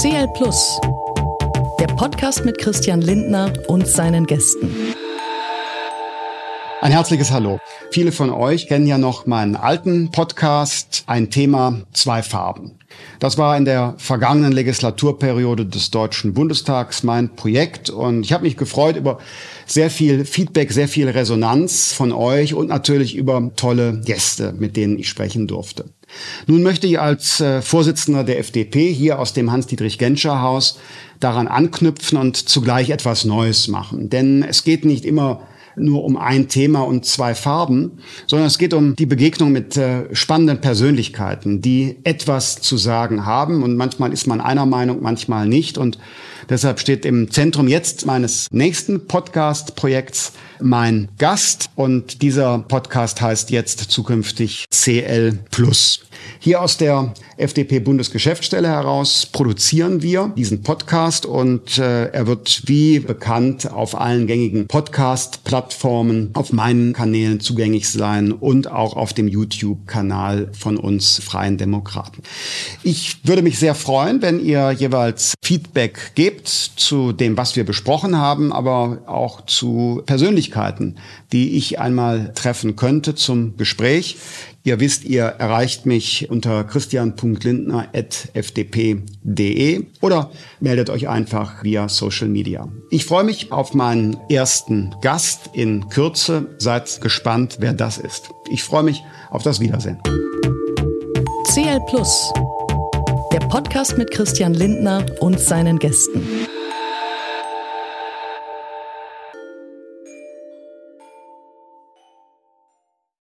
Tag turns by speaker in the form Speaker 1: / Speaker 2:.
Speaker 1: CL Plus, der Podcast mit Christian Lindner und seinen Gästen.
Speaker 2: Ein herzliches Hallo. Viele von euch kennen ja noch meinen alten Podcast, ein Thema, zwei Farben. Das war in der vergangenen Legislaturperiode des Deutschen Bundestags mein Projekt und ich habe mich gefreut über sehr viel Feedback, sehr viel Resonanz von euch und natürlich über tolle Gäste, mit denen ich sprechen durfte. Nun möchte ich als äh, Vorsitzender der FDP hier aus dem Hans-Dietrich-Genscher-Haus daran anknüpfen und zugleich etwas Neues machen. Denn es geht nicht immer nur um ein Thema und zwei Farben, sondern es geht um die Begegnung mit äh, spannenden Persönlichkeiten, die etwas zu sagen haben. Und manchmal ist man einer Meinung, manchmal nicht. Und deshalb steht im Zentrum jetzt meines nächsten Podcast-Projekts mein Gast. Und dieser Podcast heißt jetzt zukünftig CL Plus. Hier aus der FDP-Bundesgeschäftsstelle heraus produzieren wir diesen Podcast und äh, er wird wie bekannt auf allen gängigen Podcast-Plattformen, auf meinen Kanälen zugänglich sein und auch auf dem YouTube-Kanal von uns Freien Demokraten. Ich würde mich sehr freuen, wenn ihr jeweils Feedback gebt zu dem, was wir besprochen haben, aber auch zu Persönlichkeiten, die ich einmal treffen könnte zum Gespräch. Ihr wisst, ihr erreicht mich unter christian.lindner.fdp.de oder meldet euch einfach via Social Media. Ich freue mich auf meinen ersten Gast in Kürze. Seid gespannt, wer das ist. Ich freue mich auf das Wiedersehen.
Speaker 1: CL Plus, der Podcast mit Christian Lindner und seinen Gästen.